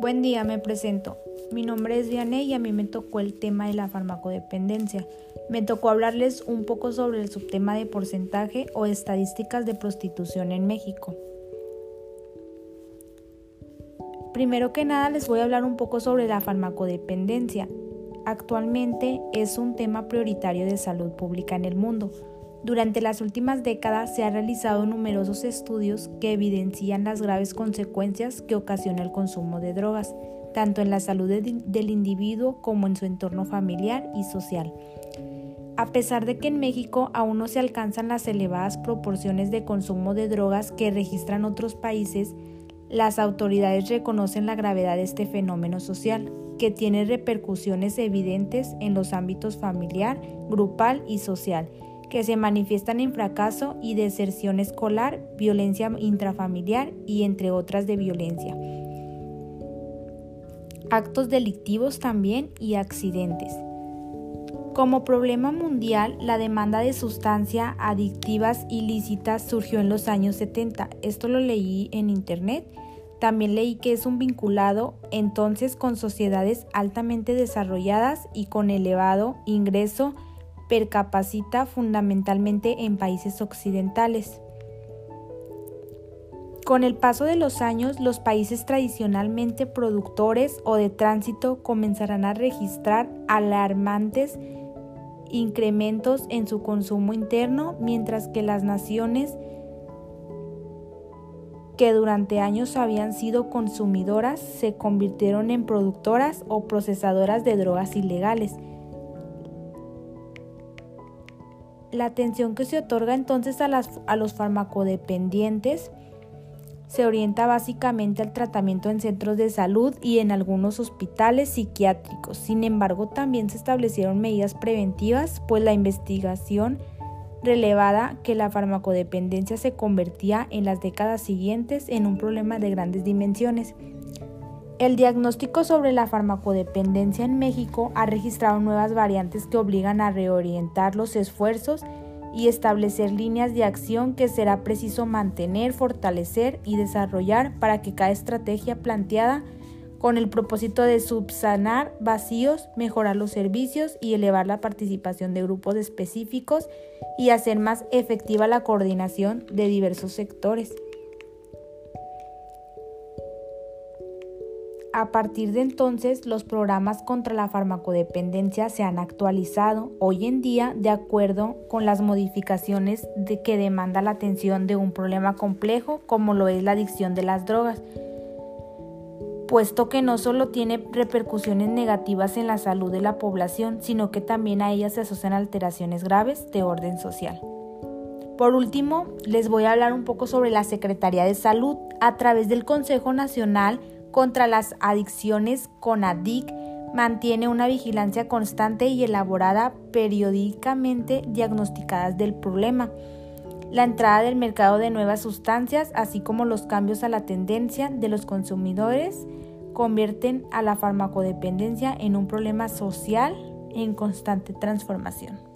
Buen día, me presento. Mi nombre es Vianney y a mí me tocó el tema de la farmacodependencia. Me tocó hablarles un poco sobre el subtema de porcentaje o estadísticas de prostitución en México. Primero que nada les voy a hablar un poco sobre la farmacodependencia. Actualmente es un tema prioritario de salud pública en el mundo. Durante las últimas décadas se han realizado numerosos estudios que evidencian las graves consecuencias que ocasiona el consumo de drogas, tanto en la salud del individuo como en su entorno familiar y social. A pesar de que en México aún no se alcanzan las elevadas proporciones de consumo de drogas que registran otros países, las autoridades reconocen la gravedad de este fenómeno social, que tiene repercusiones evidentes en los ámbitos familiar, grupal y social, que se manifiestan en fracaso y deserción escolar, violencia intrafamiliar y entre otras de violencia. Actos delictivos también y accidentes. Como problema mundial, la demanda de sustancias adictivas ilícitas surgió en los años 70. Esto lo leí en internet. También leí que es un vinculado entonces con sociedades altamente desarrolladas y con elevado ingreso percapacita fundamentalmente en países occidentales. Con el paso de los años, los países tradicionalmente productores o de tránsito comenzarán a registrar alarmantes incrementos en su consumo interno, mientras que las naciones que durante años habían sido consumidoras se convirtieron en productoras o procesadoras de drogas ilegales la atención que se otorga entonces a, los farmacodependientes se orienta básicamente al tratamiento en centros de salud y en algunos hospitales psiquiátricos. Sin embargo, también se establecieron medidas preventivas, pues la investigación relevada que la farmacodependencia se convertía en las décadas siguientes en un problema de grandes dimensiones. El diagnóstico sobre la farmacodependencia en México ha registrado nuevas variantes que obligan a reorientar los esfuerzos y establecer líneas de acción que será preciso mantener, fortalecer y desarrollar para que cada estrategia planteada con el propósito de subsanar vacíos, mejorar los servicios y elevar la participación de grupos específicos y hacer más efectiva la coordinación de diversos sectores. A partir de entonces, los programas contra la farmacodependencia se han actualizado hoy en día de acuerdo con las modificaciones que demanda la atención de un problema complejo como lo es la adicción de las drogas, puesto que no solo tiene repercusiones negativas en la salud de la población, sino que también a ellas se asocian alteraciones graves de orden social. Por último, les voy a hablar un poco sobre la Secretaría de Salud a través del Consejo Nacional contra las adicciones CONADIC mantiene una vigilancia constante y elaborada periódicamente diagnosticadas del problema. La entrada del mercado de nuevas sustancias, así como los cambios a la tendencia de los consumidores, convierten a la farmacodependencia en un problema social en constante transformación.